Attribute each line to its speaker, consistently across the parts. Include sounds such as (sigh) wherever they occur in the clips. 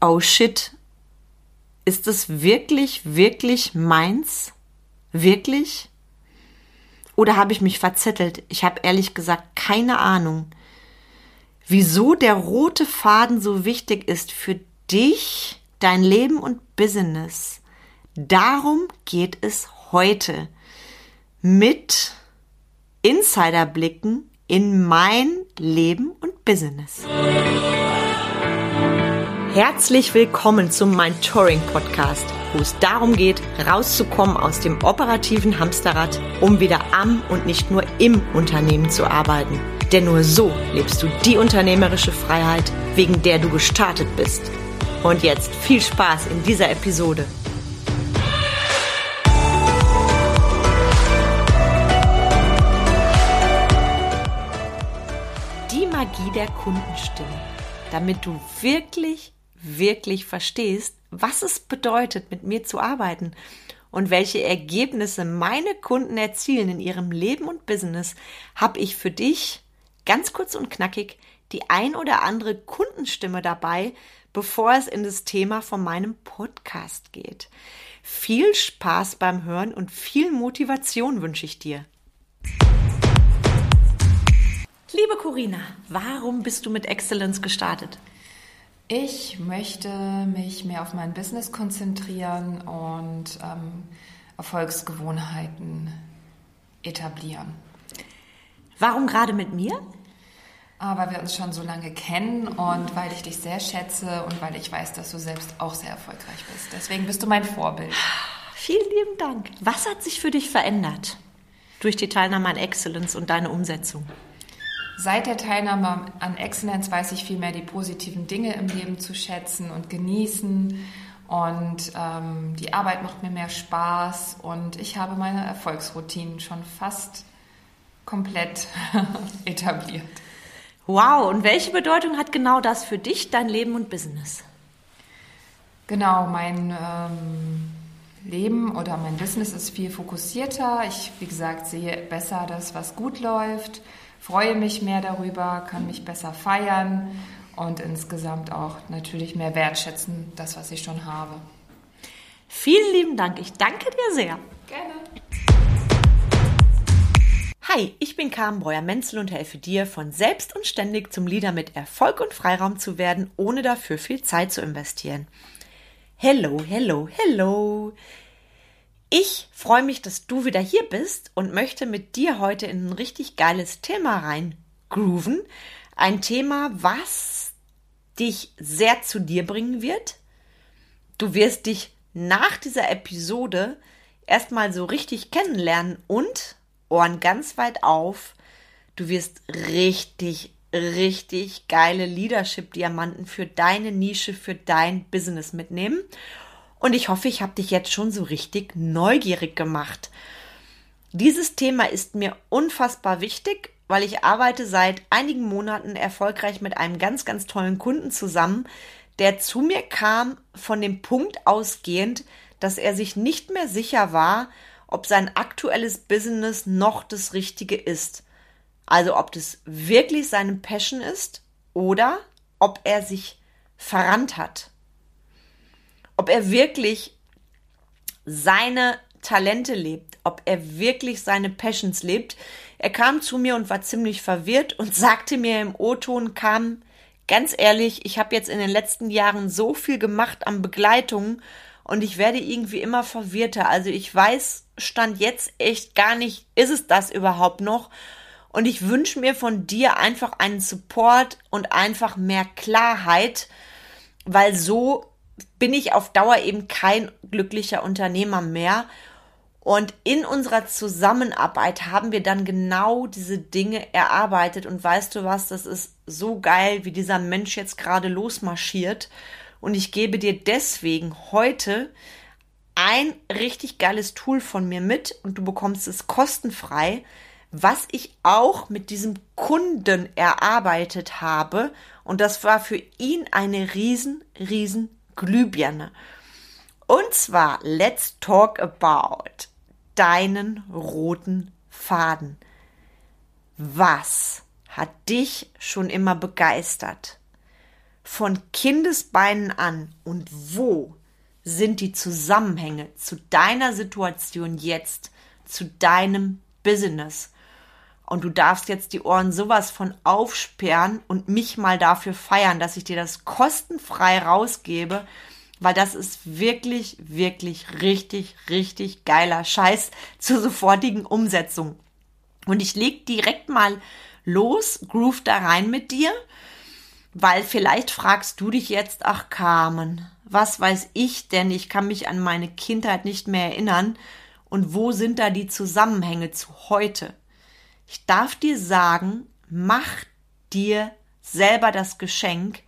Speaker 1: oh shit, ist es wirklich, wirklich meins? Wirklich? Oder habe ich mich verzettelt? Ich habe ehrlich gesagt keine Ahnung, wieso der rote Faden so wichtig ist für dich, dein Leben und Business. Darum geht es heute mit Insiderblicken in mein Leben und Business. Herzlich willkommen zum Mein Touring Podcast, wo es darum geht, rauszukommen aus dem operativen Hamsterrad, um wieder am und nicht nur im Unternehmen zu arbeiten. Denn nur so lebst du die unternehmerische Freiheit, wegen der du gestartet bist. Und jetzt viel Spaß in dieser Episode. Die Magie der Kundenstimme, damit du wirklich wirklich verstehst, was es bedeutet, mit mir zu arbeiten und welche Ergebnisse meine Kunden erzielen in ihrem Leben und Business, habe ich für dich ganz kurz und knackig die ein oder andere Kundenstimme dabei, bevor es in das Thema von meinem Podcast geht. Viel Spaß beim Hören und viel Motivation wünsche ich dir. Liebe Corina, warum bist du mit Excellence gestartet?
Speaker 2: Ich möchte mich mehr auf mein Business konzentrieren und ähm, Erfolgsgewohnheiten etablieren.
Speaker 1: Warum gerade mit mir?
Speaker 2: Ah, wir uns schon so lange kennen und weil ich dich sehr schätze und weil ich weiß, dass du selbst auch sehr erfolgreich bist. Deswegen bist du mein Vorbild.
Speaker 1: Vielen lieben Dank. Was hat sich für dich verändert durch die Teilnahme an Excellence und deine Umsetzung?
Speaker 2: Seit der Teilnahme an Excellence weiß ich viel mehr die positiven Dinge im Leben zu schätzen und genießen. Und ähm, die Arbeit macht mir mehr Spaß und ich habe meine Erfolgsroutinen schon fast komplett (laughs) etabliert.
Speaker 1: Wow, und welche Bedeutung hat genau das für dich, dein Leben und Business?
Speaker 2: Genau, mein ähm, Leben oder mein Business ist viel fokussierter. Ich, wie gesagt, sehe besser das, was gut läuft freue mich mehr darüber, kann mich besser feiern und insgesamt auch natürlich mehr wertschätzen, das, was ich schon habe.
Speaker 1: Vielen lieben Dank. Ich danke dir sehr.
Speaker 2: Gerne.
Speaker 1: Hi, ich bin Carmen Breuer-Menzel und helfe dir, von selbst und ständig zum Leader mit Erfolg und Freiraum zu werden, ohne dafür viel Zeit zu investieren. Hello, hello, hello. Ich freue mich, dass du wieder hier bist und möchte mit dir heute in ein richtig geiles Thema rein grooven. Ein Thema, was dich sehr zu dir bringen wird. Du wirst dich nach dieser Episode erstmal so richtig kennenlernen und Ohren ganz weit auf. Du wirst richtig, richtig geile Leadership-Diamanten für deine Nische, für dein Business mitnehmen. Und ich hoffe, ich habe dich jetzt schon so richtig neugierig gemacht. Dieses Thema ist mir unfassbar wichtig, weil ich arbeite seit einigen Monaten erfolgreich mit einem ganz, ganz tollen Kunden zusammen, der zu mir kam von dem Punkt ausgehend, dass er sich nicht mehr sicher war, ob sein aktuelles Business noch das Richtige ist. Also ob das wirklich seine Passion ist oder ob er sich verrannt hat ob er wirklich seine Talente lebt, ob er wirklich seine Passions lebt. Er kam zu mir und war ziemlich verwirrt und (laughs) sagte mir im O-Ton, kam ganz ehrlich, ich habe jetzt in den letzten Jahren so viel gemacht an Begleitungen und ich werde irgendwie immer verwirrter. Also ich weiß, stand jetzt echt gar nicht, ist es das überhaupt noch? Und ich wünsche mir von dir einfach einen Support und einfach mehr Klarheit, weil so bin ich auf Dauer eben kein glücklicher Unternehmer mehr. Und in unserer Zusammenarbeit haben wir dann genau diese Dinge erarbeitet. Und weißt du was, das ist so geil, wie dieser Mensch jetzt gerade losmarschiert. Und ich gebe dir deswegen heute ein richtig geiles Tool von mir mit und du bekommst es kostenfrei, was ich auch mit diesem Kunden erarbeitet habe. Und das war für ihn eine riesen, riesen Glühbirne. Und zwar, let's talk about deinen roten Faden. Was hat dich schon immer begeistert? von Kindesbeinen an und wo sind die Zusammenhänge zu deiner Situation jetzt, zu deinem Business. Und du darfst jetzt die Ohren sowas von aufsperren und mich mal dafür feiern, dass ich dir das kostenfrei rausgebe, weil das ist wirklich, wirklich richtig, richtig geiler Scheiß zur sofortigen Umsetzung. Und ich leg direkt mal los, groove da rein mit dir, weil vielleicht fragst du dich jetzt, ach Carmen, was weiß ich denn? Ich kann mich an meine Kindheit nicht mehr erinnern. Und wo sind da die Zusammenhänge zu heute? Ich darf dir sagen, mach dir selber das Geschenk,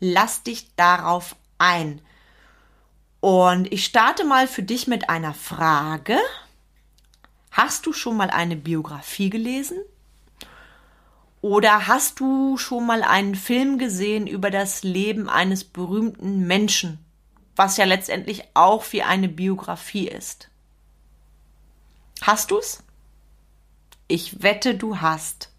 Speaker 1: lass dich darauf ein. Und ich starte mal für dich mit einer Frage. Hast du schon mal eine Biografie gelesen? Oder hast du schon mal einen Film gesehen über das Leben eines berühmten Menschen, was ja letztendlich auch wie eine Biografie ist? Hast du's? Ich wette, du hast.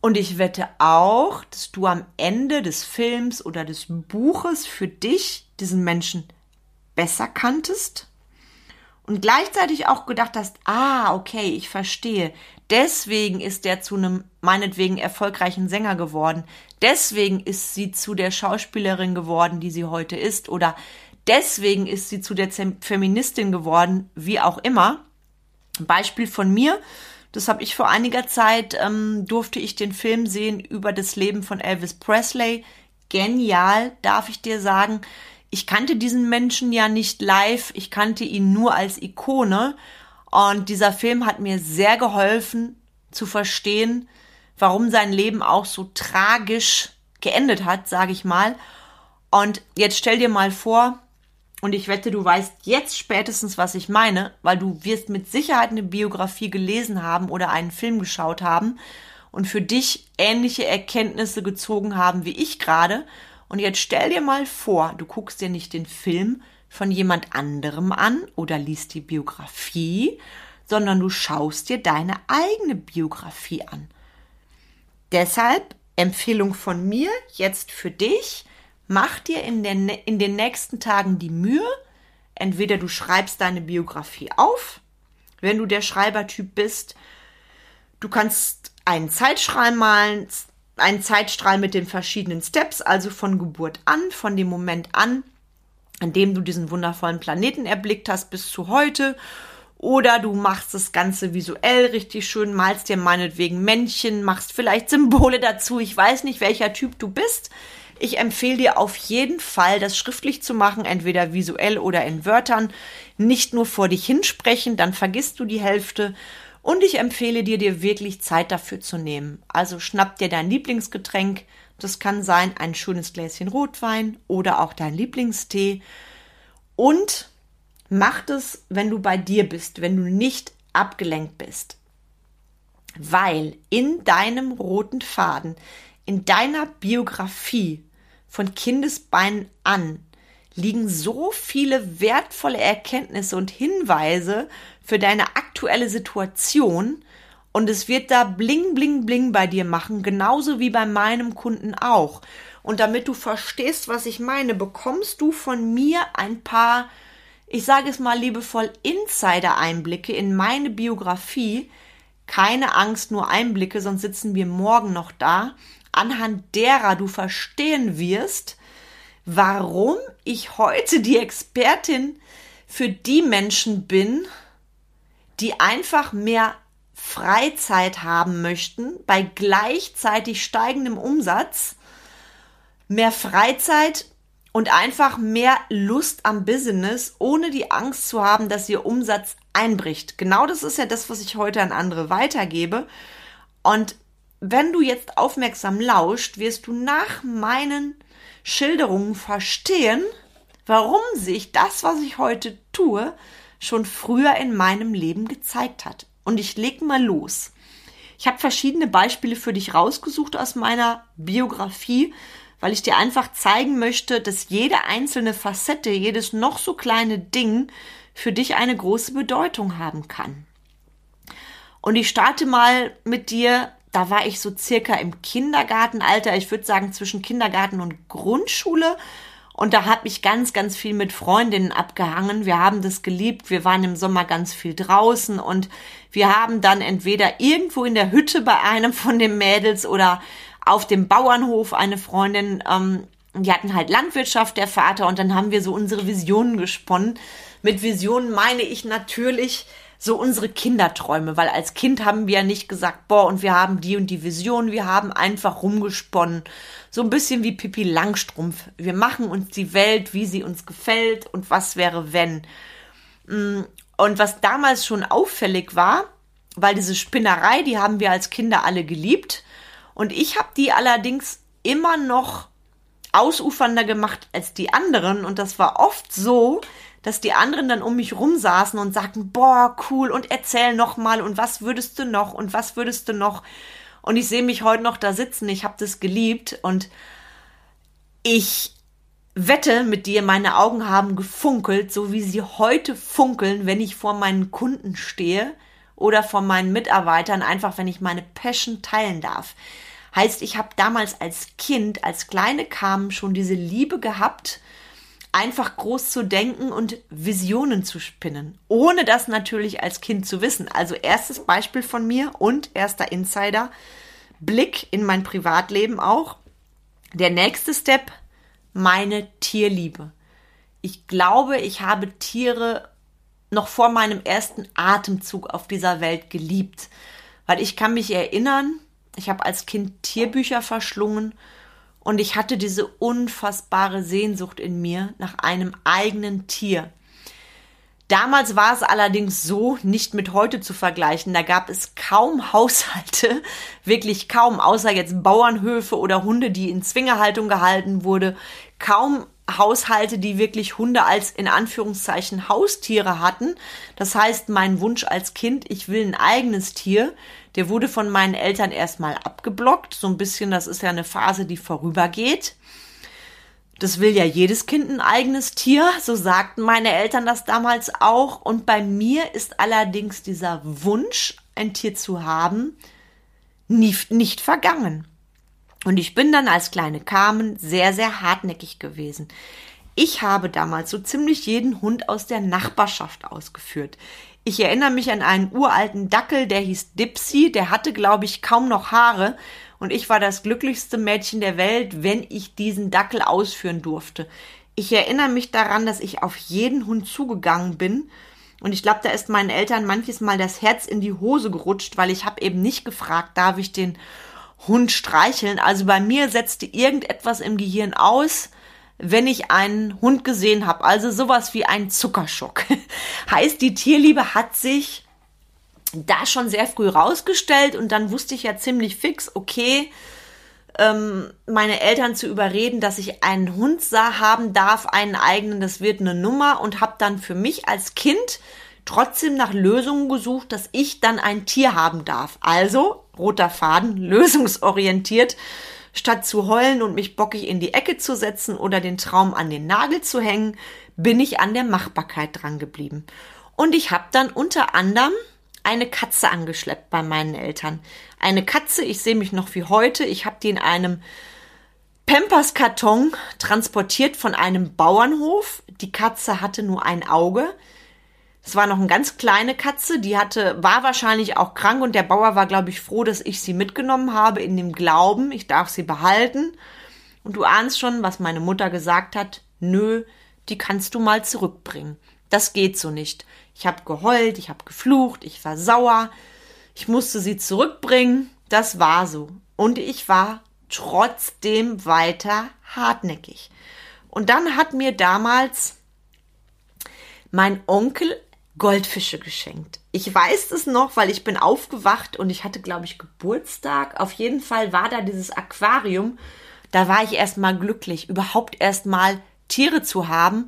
Speaker 1: Und ich wette auch, dass du am Ende des Films oder des Buches für dich diesen Menschen besser kanntest und gleichzeitig auch gedacht hast, ah, okay, ich verstehe. Deswegen ist der zu einem meinetwegen erfolgreichen Sänger geworden. Deswegen ist sie zu der Schauspielerin geworden, die sie heute ist. Oder deswegen ist sie zu der Feministin geworden, wie auch immer. Beispiel von mir, das habe ich vor einiger Zeit, ähm, durfte ich den Film sehen über das Leben von Elvis Presley. Genial, darf ich dir sagen. Ich kannte diesen Menschen ja nicht live, ich kannte ihn nur als Ikone. Und dieser Film hat mir sehr geholfen zu verstehen, warum sein Leben auch so tragisch geendet hat, sage ich mal. Und jetzt stell dir mal vor, und ich wette, du weißt jetzt spätestens, was ich meine, weil du wirst mit Sicherheit eine Biografie gelesen haben oder einen Film geschaut haben und für dich ähnliche Erkenntnisse gezogen haben wie ich gerade. Und jetzt stell dir mal vor, du guckst dir nicht den Film von jemand anderem an oder liest die Biografie, sondern du schaust dir deine eigene Biografie an. Deshalb Empfehlung von mir jetzt für dich, mach dir in den, in den nächsten Tagen die Mühe, entweder du schreibst deine Biografie auf, wenn du der Schreibertyp bist, du kannst einen Zeitstrahl malen, einen Zeitstrahl mit den verschiedenen Steps, also von Geburt an, von dem Moment an, an dem du diesen wundervollen Planeten erblickt hast, bis zu heute. Oder du machst das Ganze visuell richtig schön, malst dir meinetwegen Männchen, machst vielleicht Symbole dazu. Ich weiß nicht, welcher Typ du bist. Ich empfehle dir auf jeden Fall, das schriftlich zu machen, entweder visuell oder in Wörtern. Nicht nur vor dich hinsprechen, dann vergisst du die Hälfte. Und ich empfehle dir, dir wirklich Zeit dafür zu nehmen. Also schnapp dir dein Lieblingsgetränk. Das kann sein ein schönes Gläschen Rotwein oder auch dein Lieblingstee. Und mach das, wenn du bei dir bist, wenn du nicht abgelenkt bist. Weil in deinem roten Faden, in deiner Biografie von Kindesbeinen an liegen so viele wertvolle Erkenntnisse und Hinweise für deine aktuelle Situation und es wird da bling, bling, bling bei dir machen, genauso wie bei meinem Kunden auch. Und damit du verstehst, was ich meine, bekommst du von mir ein paar, ich sage es mal liebevoll, Insider-Einblicke in meine Biografie. Keine Angst, nur Einblicke, sonst sitzen wir morgen noch da anhand derer du verstehen wirst, warum ich heute die Expertin für die Menschen bin, die einfach mehr Freizeit haben möchten bei gleichzeitig steigendem Umsatz, mehr Freizeit und einfach mehr Lust am Business, ohne die Angst zu haben, dass ihr Umsatz einbricht. Genau das ist ja das, was ich heute an andere weitergebe. Und wenn du jetzt aufmerksam lauscht, wirst du nach meinen Schilderungen verstehen, warum sich das, was ich heute tue, schon früher in meinem Leben gezeigt hat. Und ich leg mal los. Ich habe verschiedene Beispiele für dich rausgesucht aus meiner Biografie, weil ich dir einfach zeigen möchte, dass jede einzelne Facette, jedes noch so kleine Ding für dich eine große Bedeutung haben kann. Und ich starte mal mit dir da war ich so circa im Kindergartenalter, ich würde sagen zwischen Kindergarten und Grundschule. Und da habe ich ganz, ganz viel mit Freundinnen abgehangen. Wir haben das geliebt. Wir waren im Sommer ganz viel draußen und wir haben dann entweder irgendwo in der Hütte bei einem von den Mädels oder auf dem Bauernhof eine Freundin, ähm, die hatten halt Landwirtschaft, der Vater, und dann haben wir so unsere Visionen gesponnen. Mit Visionen meine ich natürlich so unsere Kinderträume, weil als Kind haben wir ja nicht gesagt, boah, und wir haben die und die Vision, wir haben einfach rumgesponnen. So ein bisschen wie Pippi Langstrumpf. Wir machen uns die Welt, wie sie uns gefällt und was wäre, wenn. Mm, und was damals schon auffällig war, weil diese Spinnerei, die haben wir als Kinder alle geliebt. Und ich habe die allerdings immer noch ausufernder gemacht als die anderen. Und das war oft so, dass die anderen dann um mich rum saßen und sagten, boah, cool, und erzähl noch mal und was würdest du noch und was würdest du noch? Und ich sehe mich heute noch da sitzen, ich habe das geliebt und ich wette mit dir, meine Augen haben gefunkelt, so wie sie heute funkeln, wenn ich vor meinen Kunden stehe oder vor meinen Mitarbeitern, einfach wenn ich meine Passion teilen darf. Heißt, ich habe damals als Kind, als kleine Kam schon diese Liebe gehabt, einfach groß zu denken und Visionen zu spinnen, ohne das natürlich als Kind zu wissen. Also erstes Beispiel von mir und erster Insider, Blick in mein Privatleben auch. Der nächste Step, meine Tierliebe. Ich glaube, ich habe Tiere noch vor meinem ersten Atemzug auf dieser Welt geliebt, weil ich kann mich erinnern, ich habe als Kind Tierbücher verschlungen und ich hatte diese unfassbare Sehnsucht in mir nach einem eigenen Tier. Damals war es allerdings so, nicht mit heute zu vergleichen. Da gab es kaum (laughs) Haushalte, wirklich kaum, außer jetzt Bauernhöfe oder Hunde, die in Zwingerhaltung gehalten wurde. Kaum Haushalte, die wirklich Hunde als in Anführungszeichen Haustiere hatten. Das heißt, mein Wunsch als Kind, ich will ein eigenes Tier, der wurde von meinen Eltern erstmal abgeblockt. So ein bisschen, das ist ja eine Phase, die vorübergeht. Das will ja jedes Kind ein eigenes Tier, so sagten meine Eltern das damals auch. Und bei mir ist allerdings dieser Wunsch, ein Tier zu haben, nicht, nicht vergangen. Und ich bin dann als kleine Carmen sehr, sehr hartnäckig gewesen. Ich habe damals so ziemlich jeden Hund aus der Nachbarschaft ausgeführt. Ich erinnere mich an einen uralten Dackel, der hieß Dipsy, der hatte, glaube ich, kaum noch Haare und ich war das glücklichste Mädchen der Welt, wenn ich diesen Dackel ausführen durfte. Ich erinnere mich daran, dass ich auf jeden Hund zugegangen bin und ich glaube, da ist meinen Eltern manches Mal das Herz in die Hose gerutscht, weil ich habe eben nicht gefragt, darf ich den Hund streicheln. Also bei mir setzte irgendetwas im Gehirn aus, wenn ich einen Hund gesehen habe. Also sowas wie ein Zuckerschock. (laughs) heißt, die Tierliebe hat sich da schon sehr früh rausgestellt und dann wusste ich ja ziemlich fix, okay, ähm, meine Eltern zu überreden, dass ich einen Hund sah, haben darf, einen eigenen, das wird eine Nummer und habe dann für mich als Kind trotzdem nach Lösungen gesucht, dass ich dann ein Tier haben darf. Also, roter Faden, (laughs) lösungsorientiert Statt zu heulen und mich bockig in die Ecke zu setzen oder den Traum an den Nagel zu hängen, bin ich an der Machbarkeit dran geblieben. Und ich habe dann unter anderem eine Katze angeschleppt bei meinen Eltern. Eine Katze, ich sehe mich noch wie heute, ich habe die in einem Pampers-Karton transportiert von einem Bauernhof. Die Katze hatte nur ein Auge. Es war noch eine ganz kleine Katze, die hatte, war wahrscheinlich auch krank und der Bauer war, glaube ich, froh, dass ich sie mitgenommen habe, in dem Glauben, ich darf sie behalten. Und du ahnst schon, was meine Mutter gesagt hat. Nö, die kannst du mal zurückbringen. Das geht so nicht. Ich habe geheult, ich habe geflucht, ich war sauer. Ich musste sie zurückbringen. Das war so. Und ich war trotzdem weiter hartnäckig. Und dann hat mir damals mein Onkel Goldfische geschenkt. Ich weiß es noch, weil ich bin aufgewacht und ich hatte, glaube ich, Geburtstag. Auf jeden Fall war da dieses Aquarium. Da war ich erstmal glücklich, überhaupt erstmal Tiere zu haben.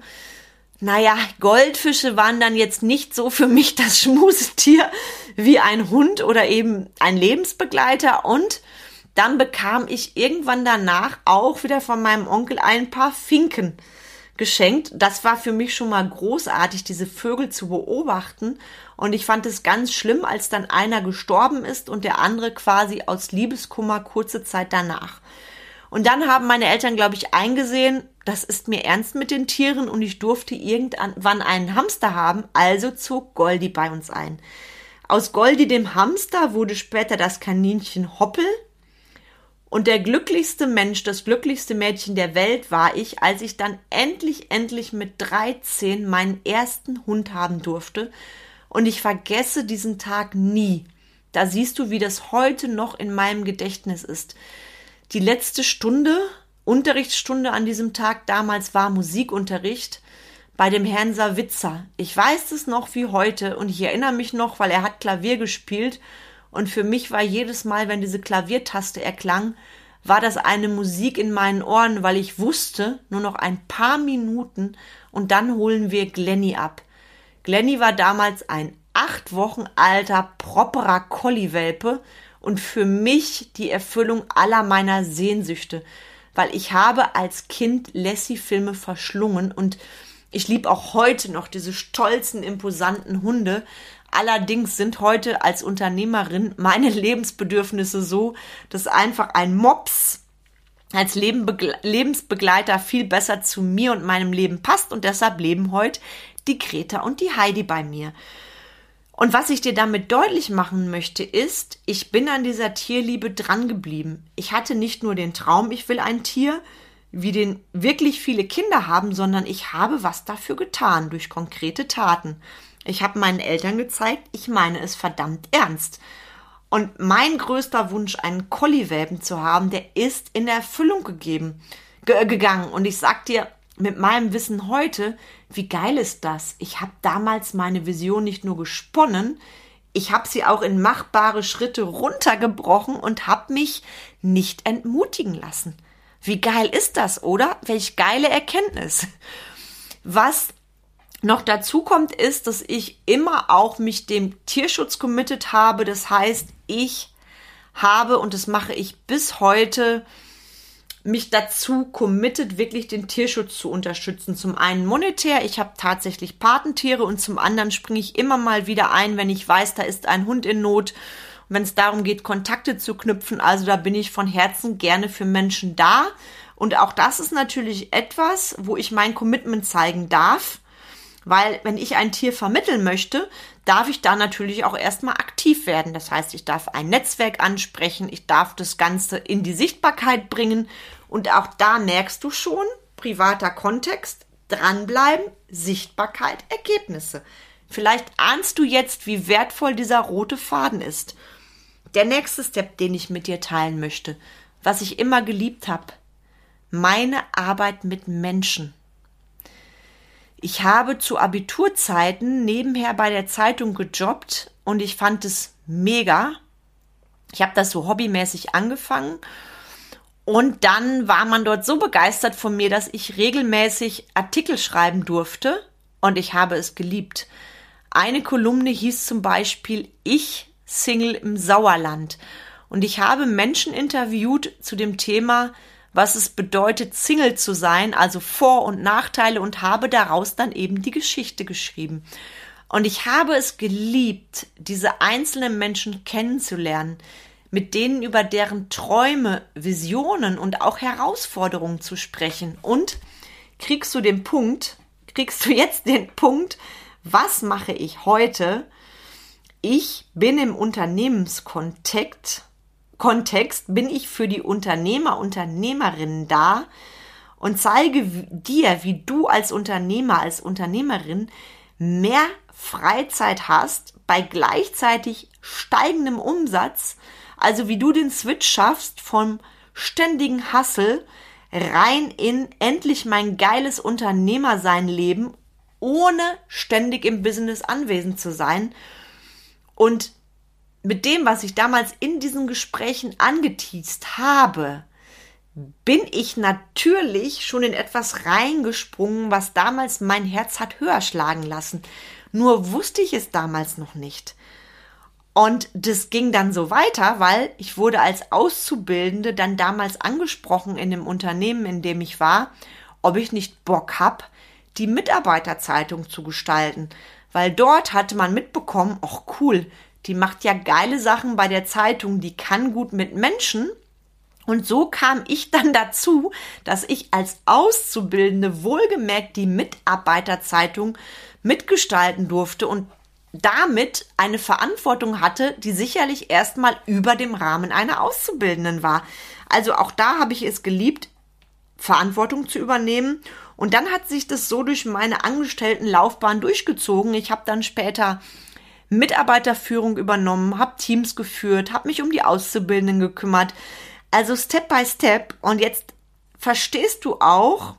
Speaker 1: Naja, Goldfische waren dann jetzt nicht so für mich das (laughs) Schmusetier wie ein Hund oder eben ein Lebensbegleiter. Und dann bekam ich irgendwann danach auch wieder von meinem Onkel ein paar Finken geschenkt. Das war für mich schon mal großartig, diese Vögel zu beobachten. Und ich fand es ganz schlimm, als dann einer gestorben ist und der andere quasi aus Liebeskummer kurze Zeit danach. Und dann haben meine Eltern, glaube ich, eingesehen, das ist mir ernst mit den Tieren und ich durfte irgendwann einen Hamster haben, also zog Goldi bei uns ein. Aus Goldi dem Hamster wurde später das Kaninchen Hoppel. Und der glücklichste Mensch, das glücklichste Mädchen der Welt war ich, als ich dann endlich, endlich mit 13 meinen ersten Hund haben durfte. Und ich vergesse diesen Tag nie. Da siehst du, wie das heute noch in meinem Gedächtnis ist. Die letzte Stunde, Unterrichtsstunde an diesem Tag damals war Musikunterricht bei dem Herrn Savitzer. Ich weiß es noch wie heute und ich erinnere mich noch, weil er hat Klavier gespielt und für mich war jedes Mal, wenn diese Klaviertaste erklang, war das eine Musik in meinen Ohren, weil ich wusste, nur noch ein paar Minuten und dann holen wir Glenny ab. Glenny war damals ein acht Wochen alter, properer Collie-Welpe und für mich die Erfüllung aller meiner Sehnsüchte, weil ich habe als Kind Lassie-Filme verschlungen und ich liebe auch heute noch diese stolzen, imposanten Hunde. Allerdings sind heute als Unternehmerin meine (laughs) Lebensbedürfnisse so, dass einfach ein Mops als Lebensbegleiter viel besser zu mir und meinem Leben passt und deshalb leben heute die Greta und die Heidi bei mir. Und was ich dir damit deutlich machen möchte, ist, ich bin an dieser Tierliebe drangeblieben. Ich hatte nicht nur den Traum, ich will ein Tier, wie den wirklich viele Kinder haben, sondern ich habe was dafür getan durch konkrete Taten. Ich habe meinen Eltern gezeigt, ich meine es verdammt ernst. Und mein größter Wunsch, einen Collie-Welpen zu haben, der ist in Erfüllung gegeben, ge gegangen. Und ich sag dir, mit meinem Wissen heute, wie geil ist das? Ich habe damals meine Vision nicht nur gesponnen, ich habe sie auch in machbare Schritte runtergebrochen und habe mich nicht entmutigen lassen. Wie geil ist das, oder? Welch geile Erkenntnis. Was noch dazu kommt, ist, dass ich immer auch mich dem Tierschutz committed habe. Das heißt, ich habe, und das mache ich bis heute, mich dazu committed, wirklich den Tierschutz zu unterstützen. Zum einen monetär, ich habe tatsächlich Patentiere und zum anderen springe ich immer mal wieder ein, wenn ich weiß, da ist ein Hund in Not wenn es darum geht, Kontakte zu knüpfen. Also da bin ich von Herzen gerne für Menschen da. Und auch das ist natürlich etwas, wo ich mein Commitment zeigen darf. Weil wenn ich ein Tier vermitteln möchte, darf ich da natürlich auch erstmal aktiv werden. Das heißt, ich darf ein Netzwerk ansprechen, ich darf das Ganze in die Sichtbarkeit bringen. Und auch da merkst du schon, privater Kontext, dranbleiben, Sichtbarkeit, Ergebnisse. Vielleicht ahnst du jetzt, wie wertvoll dieser rote Faden ist. Der nächste Step, den ich mit dir teilen möchte, was ich immer geliebt habe, meine Arbeit mit Menschen. Ich habe zu Abiturzeiten nebenher bei der Zeitung gejobbt und ich fand es mega. Ich habe das so hobbymäßig angefangen und dann war man dort so begeistert von mir, dass ich regelmäßig Artikel schreiben durfte und ich habe es geliebt. Eine Kolumne hieß zum Beispiel Ich Single im Sauerland. Und ich habe Menschen interviewt zu dem Thema, was es bedeutet, Single zu sein, also Vor- und Nachteile und habe daraus dann eben die Geschichte geschrieben. Und ich habe es geliebt, diese einzelnen Menschen kennenzulernen, mit denen über deren Träume, Visionen und auch Herausforderungen zu sprechen. Und kriegst du den Punkt, kriegst du jetzt den Punkt, was mache ich heute, ich bin im Unternehmenskontext, Kontext bin ich für die Unternehmer, Unternehmerinnen da und zeige dir, wie du als Unternehmer, als Unternehmerin mehr Freizeit hast bei gleichzeitig steigendem Umsatz, also wie du den Switch schaffst vom ständigen Hassel rein in endlich mein geiles Unternehmersein leben, ohne ständig im Business anwesend zu sein und mit dem, was ich damals in diesen Gesprächen angeteased habe, bin ich natürlich schon in etwas reingesprungen, was damals mein Herz hat höher schlagen lassen. Nur wusste ich es damals noch nicht. Und das ging dann so weiter, weil ich wurde als Auszubildende dann damals angesprochen in dem Unternehmen, in dem ich war. ob ich nicht Bock hab, die Mitarbeiterzeitung zu gestalten, weil dort hatte man mitbekommen, ach cool, die macht ja geile Sachen bei der Zeitung, die kann gut mit Menschen. Und so kam ich dann (laughs) dazu, dass ich als Auszubildende wohlgemerkt die Mitarbeiterzeitung mitgestalten durfte und damit eine Verantwortung hatte, die sicherlich erstmal über dem Rahmen einer Auszubildenden war. Also auch da habe ich es geliebt, Verantwortung zu übernehmen. Und dann hat sich das so durch meine Angestelltenlaufbahn durchgezogen. Ich habe dann später Mitarbeiterführung übernommen, habe Teams geführt, habe mich um die Auszubildenden gekümmert. Also Step by Step. Und jetzt verstehst du auch,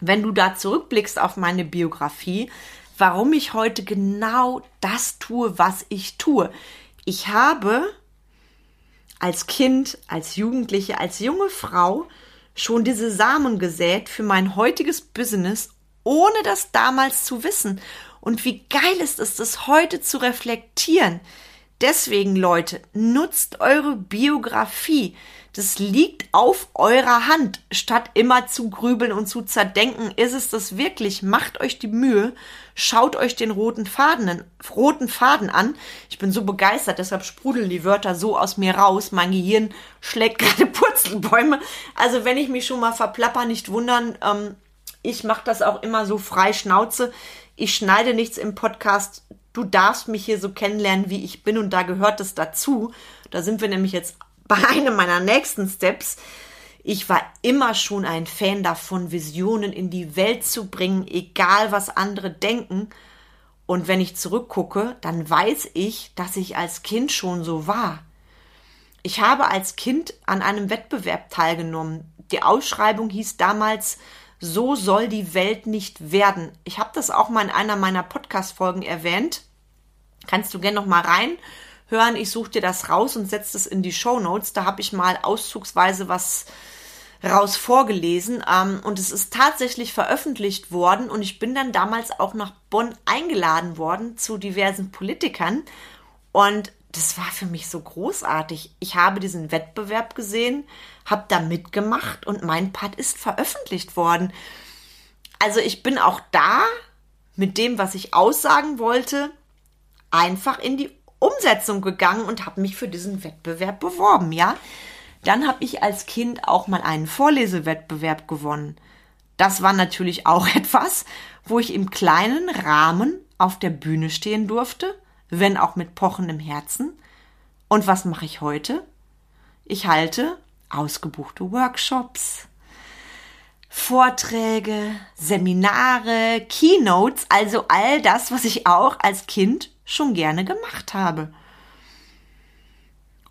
Speaker 1: wenn du da zurückblickst auf meine Biografie, warum ich heute genau das tue, was ich tue. Ich habe als Kind, als Jugendliche, als junge Frau schon diese Samen gesät für mein heutiges Business, ohne das damals zu wissen. Und wie geil ist es, das heute zu reflektieren. Deswegen, Leute, nutzt eure Biografie. Das liegt auf eurer Hand. Statt immer zu grübeln und zu zerdenken, ist es das wirklich. Macht euch die Mühe, schaut euch den roten Faden, roten Faden an. Ich bin so begeistert, deshalb sprudeln die Wörter so aus mir raus. Mein Gehirn schlägt (laughs) gerade Purzelbäume. Also wenn ich mich schon mal verplapper, nicht wundern. Ähm, ich mache das auch immer so frei Schnauze. Ich schneide nichts im Podcast. Du darfst mich hier so kennenlernen, wie ich bin und da gehört es dazu. Da sind wir nämlich jetzt (laughs) bei einem meiner nächsten Steps. Ich war immer schon ein Fan davon, Visionen in die Welt zu bringen, egal was andere denken. Und wenn ich zurückgucke, dann weiß ich, dass ich als Kind schon so war. Ich habe als Kind an einem Wettbewerb teilgenommen. Die Ausschreibung hieß damals So soll die Welt nicht werden. Ich habe das auch mal in einer meiner Podcast-Folgen erwähnt. Kannst du gerne noch mal rein hören. Ich suche dir das raus und setze es in die Show Notes. Da habe ich mal auszugsweise was raus vorgelesen ähm, und es ist tatsächlich veröffentlicht worden und ich bin dann damals auch nach Bonn eingeladen worden zu diversen Politikern und das war für mich so großartig. Ich habe diesen Wettbewerb gesehen, habe da mitgemacht und mein Part ist veröffentlicht worden. Also ich bin auch da mit dem, was ich aussagen wollte, einfach in die Umsetzung gegangen und habe mich für diesen Wettbewerb beworben, ja. Dann habe ich als Kind auch mal einen Vorlesewettbewerb gewonnen. Das war natürlich auch (laughs) etwas, wo ich im kleinen Rahmen auf der Bühne stehen durfte, wenn auch mit pochendem Herzen. Und was mache ich heute? Ich halte ausgebuchte Workshops, Vorträge, Seminare, Keynotes, also all das, was ich auch als Kind schon gerne gemacht habe.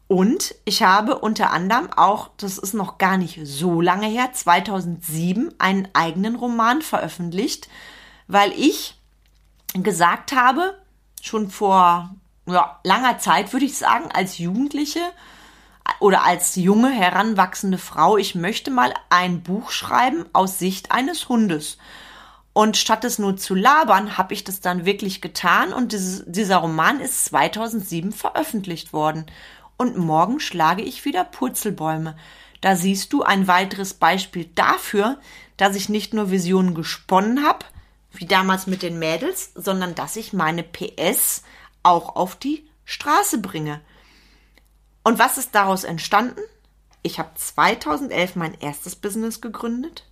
Speaker 1: Und ich habe unter anderem auch, das ist noch gar nicht so lange her, 2007 einen eigenen Roman veröffentlicht, weil ich gesagt habe, schon vor ja, langer Zeit würde ich sagen, als Jugendliche oder als junge heranwachsende Frau, ich möchte mal ein Buch schreiben aus Sicht eines Hundes. Und statt es nur zu labern, habe ich das dann wirklich getan und dieses, dieser Roman ist 2007 veröffentlicht worden. Und morgen schlage ich wieder Purzelbäume. Da siehst du ein weiteres Beispiel dafür, dass ich nicht nur Visionen gesponnen habe, wie damals mit den Mädels, sondern dass ich meine PS auch auf die Straße bringe. Und was ist daraus entstanden? Ich habe 2011 mein erstes Business gegründet,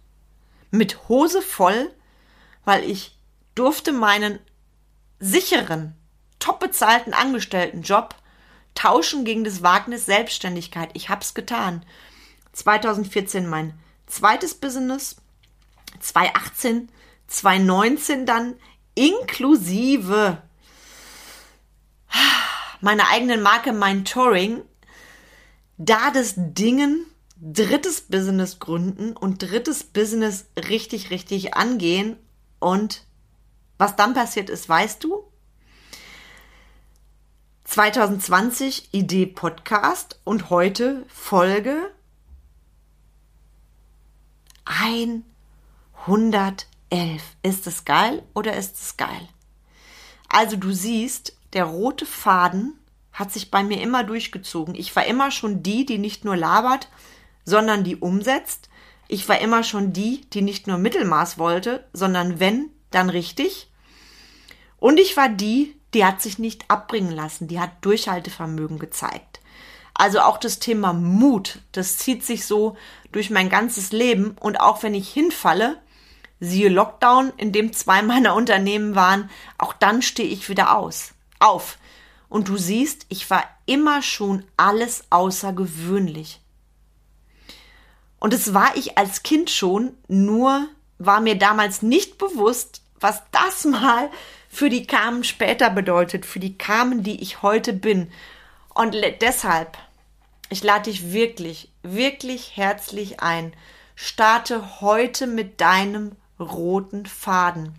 Speaker 1: mit Hose voll weil ich durfte meinen sicheren, top bezahlten Angestelltenjob tauschen gegen das Wagnis Selbstständigkeit. Ich hab's getan. 2014 mein zweites Business, 2018, 2019 dann inklusive meiner eigenen Marke Mein Touring, da das Dingen drittes Business gründen und drittes Business richtig, richtig angehen und was dann passiert ist, weißt du? 2020 Idee Podcast und heute Folge 111. Ist es geil oder ist es geil? Also du siehst, der rote Faden hat sich bei mir immer durchgezogen. Ich war immer schon die, die nicht nur labert, sondern die umsetzt. Ich war immer schon die, die nicht nur Mittelmaß wollte, sondern wenn, dann richtig. Und ich war die, die hat sich nicht abbringen lassen, die hat Durchhaltevermögen gezeigt. Also auch das Thema Mut, das zieht sich so durch mein ganzes Leben und auch wenn ich hinfalle, siehe Lockdown, in dem zwei meiner Unternehmen waren, auch dann stehe ich wieder aus, auf. Und du siehst, ich war immer schon alles außergewöhnlich. Und es war ich als Kind schon, nur war mir damals nicht bewusst, was das mal für die Carmen später bedeutet, für die Carmen, die ich heute bin. Und deshalb, ich lade dich wirklich, wirklich herzlich ein. Starte heute mit deinem roten Faden.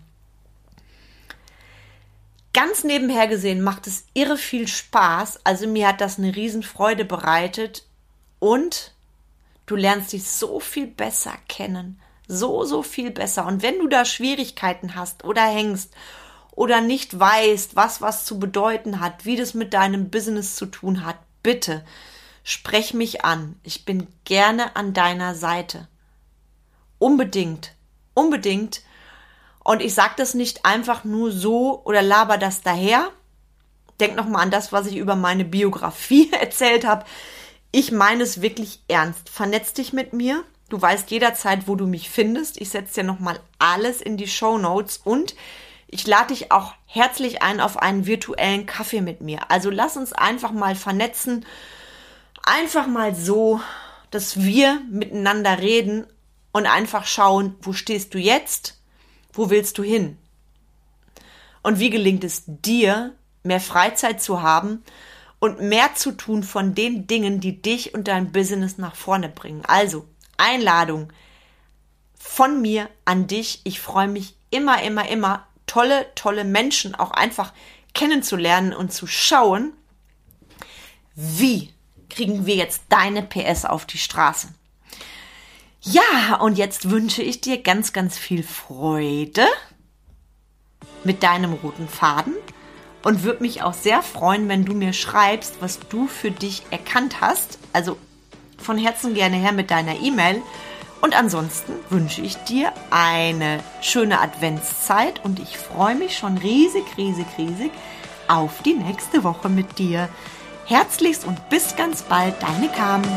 Speaker 1: Ganz nebenher gesehen macht es irre viel Spaß. Also mir hat das eine Riesenfreude bereitet und du lernst dich so viel besser kennen. So, so viel besser. Und wenn du da Schwierigkeiten hast oder hängst oder nicht weißt, was was zu bedeuten hat, wie das mit deinem Business zu tun hat, bitte sprech mich an. Ich bin gerne an deiner Seite. Unbedingt, unbedingt. Und ich sage das nicht einfach nur so oder laber das daher. Denk noch mal an das, was ich über meine Biografie (laughs) erzählt habe. Ich meine es wirklich ernst. Vernetz dich mit mir. Du weißt jederzeit, wo du mich findest. Ich setze dir noch mal alles in die Show Notes und ich lade dich auch herzlich ein auf einen virtuellen Kaffee mit mir. Also lass uns einfach mal vernetzen. Einfach mal so, dass wir miteinander reden und einfach schauen, wo stehst du jetzt? Wo willst du hin? Und wie gelingt es dir, mehr Freizeit zu haben und mehr zu tun von den Dingen, die dich und dein Business nach vorne bringen? Also, Einladung von mir an dich. Ich freue mich immer, immer, immer, tolle, tolle Menschen auch einfach kennenzulernen und zu schauen, wie kriegen wir jetzt deine PS auf die Straße. Ja, und jetzt wünsche ich dir ganz, ganz viel Freude mit deinem roten Faden und würde mich auch sehr freuen, wenn du mir schreibst, was du für dich erkannt hast. Also von Herzen gerne her mit deiner E-Mail und ansonsten wünsche ich dir eine schöne Adventszeit und ich freue mich schon riesig, riesig, riesig auf die nächste Woche mit dir. Herzlichst und bis ganz bald, deine Carmen.